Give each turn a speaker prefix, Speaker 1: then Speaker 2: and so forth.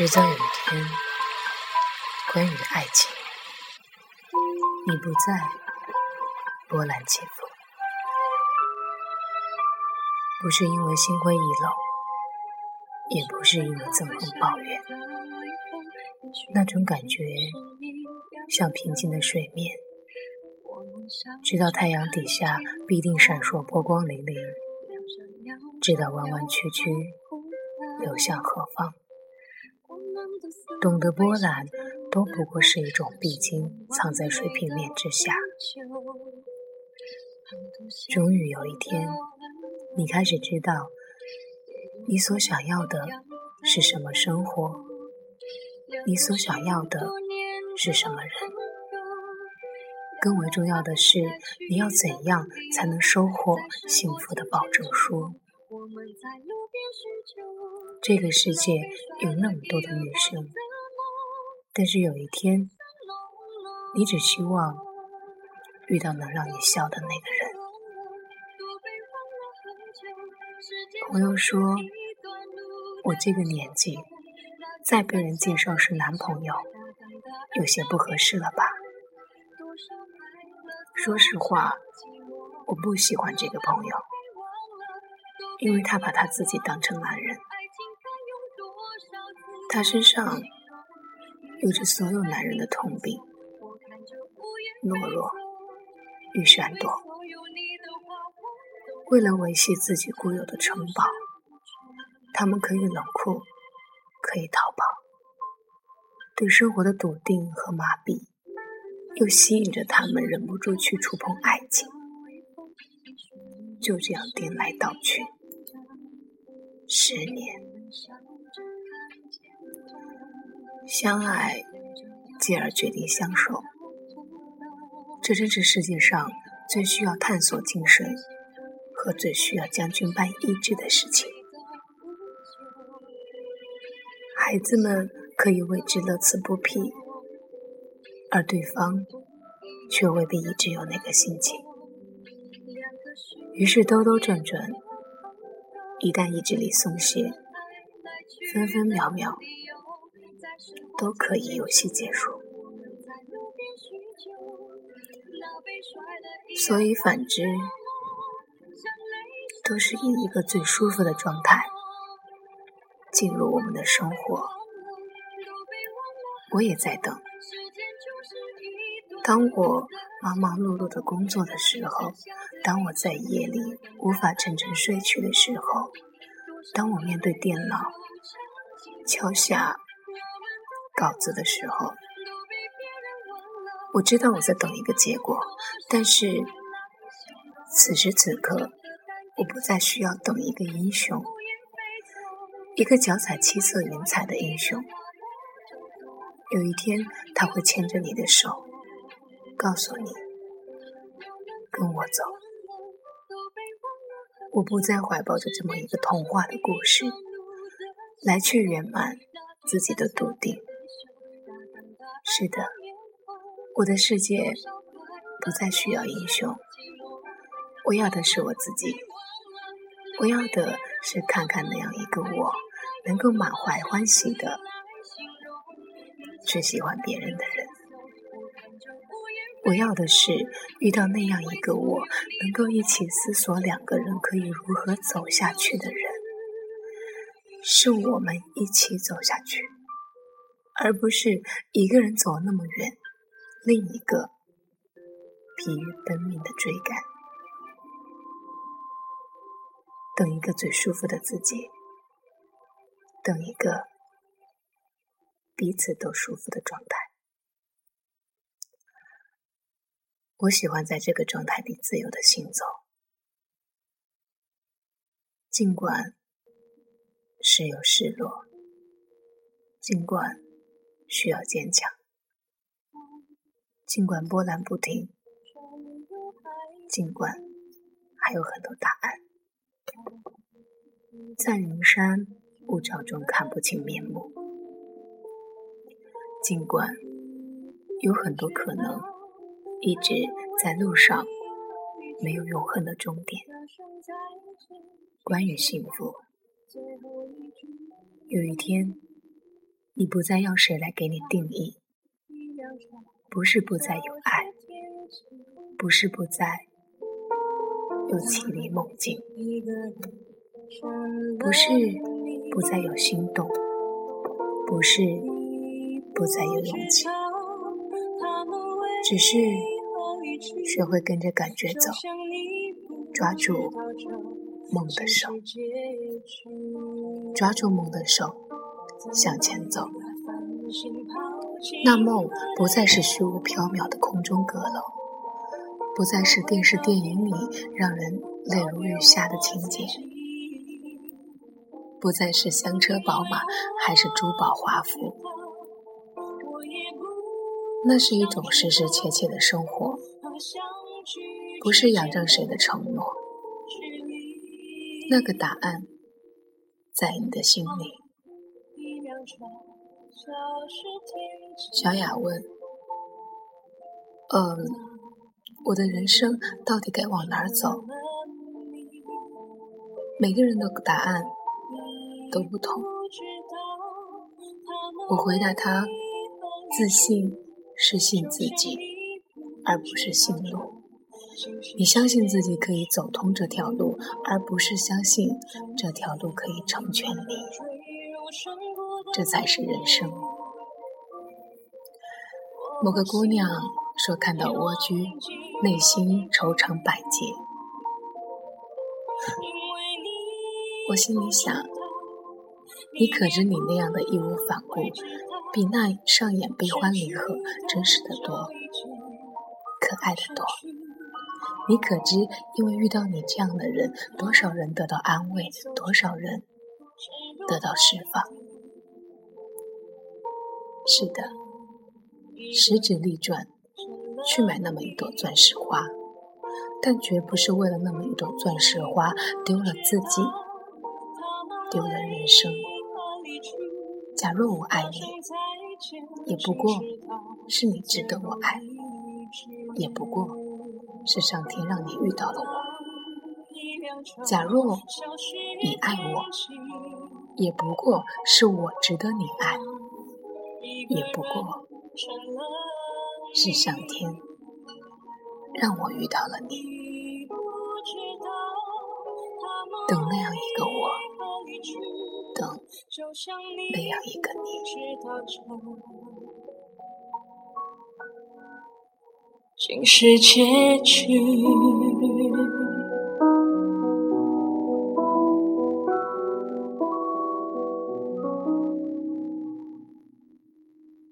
Speaker 1: 迟早有一天，关于爱情，你不再波澜起伏，不是因为心灰意冷，也不是因为憎恨抱怨，那种感觉像平静的水面，知道太阳底下必定闪烁波光粼粼，知道弯弯曲曲流向何方。懂得波澜，都不过是一种必经，藏在水平面之下。终于有一天，你开始知道，你所想要的是什么生活，你所想要的是什么人。更为重要的是，你要怎样才能收获幸福的保证书？这个世界有那么多的女生，但是有一天，你只希望遇到能让你笑的那个人。朋友说，我这个年纪再被人介绍是男朋友，有些不合适了吧？说实话，我不喜欢这个朋友，因为他把他自己当成男人。他身上有着所有男人的通病：懦弱与闪躲。为了维系自己固有的城堡，他们可以冷酷，可以逃跑。对生活的笃定和麻痹，又吸引着他们忍不住去触碰爱情。就这样颠来倒去，十年。相爱，继而决定相守，这真是世界上最需要探索精神和最需要将军般意志的事情。孩子们可以为之乐此不疲，而对方却未必一直有那个心情。于是兜兜转转，一旦意志力松懈，分分秒秒。都可以游戏结束，所以反之，都是以一个最舒服的状态进入我们的生活。我也在等，当我忙忙碌碌的工作的时候，当我在夜里无法沉沉睡去的时候，当我面对电脑敲下。稿子的时候，我知道我在等一个结果，但是此时此刻，我不再需要等一个英雄，一个脚踩七色云彩的英雄。有一天，他会牵着你的手，告诉你跟我走。我不再怀抱着这么一个童话的故事，来去圆满自己的笃定。是的，我的世界不再需要英雄，我要的是我自己。我要的是看看那样一个我，能够满怀欢喜的去喜欢别人的人。我要的是遇到那样一个我，能够一起思索两个人可以如何走下去的人。是我们一起走下去。而不是一个人走那么远，另一个疲于奔命的追赶，等一个最舒服的自己，等一个彼此都舒服的状态。我喜欢在这个状态里自由的行走，尽管时有失落，尽管。需要坚强，尽管波澜不停，尽管还有很多答案，在云山雾罩中看不清面目，尽管有很多可能一直在路上，没有永恒的终点。关于幸福，有一天。你不再要谁来给你定义，不是不再有爱，不是不再有绮丽梦境，不是不再有心动，不是不再有勇气，只是学会跟着感觉走，抓住梦的手，抓住梦的手。向前走，那梦不再是虚无缥缈的空中阁楼，不再是电视电影里让人泪如雨下的情节，不再是香车宝马，还是珠宝华服。那是一种实实切切的生活，不是仰仗谁的承诺。那个答案在你的心里。小雅问：“嗯，我的人生到底该往哪儿走？”每个人的答案都不同。我回答他：“自信是信自己，而不是信路。你相信自己可以走通这条路，而不是相信这条路可以成全你。”这才是人生。某个姑娘说看到蜗居，内心惆怅百结。我心里想，你可知你那样的义无反顾，比那上演悲欢离合真实的多，可爱的多。你可知，因为遇到你这样的人，多少人得到安慰，多少人得到释放。是的，十指力转去买那么一朵钻石花，但绝不是为了那么一朵钻石花丢了自己，丢了人生。假若我爱你，也不过是你值得我爱，也不过是上天让你遇到了我。假若你爱我，也不过是我值得你爱。也不过是上天让我遇到了你，等那样一个我，等那样一个你，
Speaker 2: 竟是结局。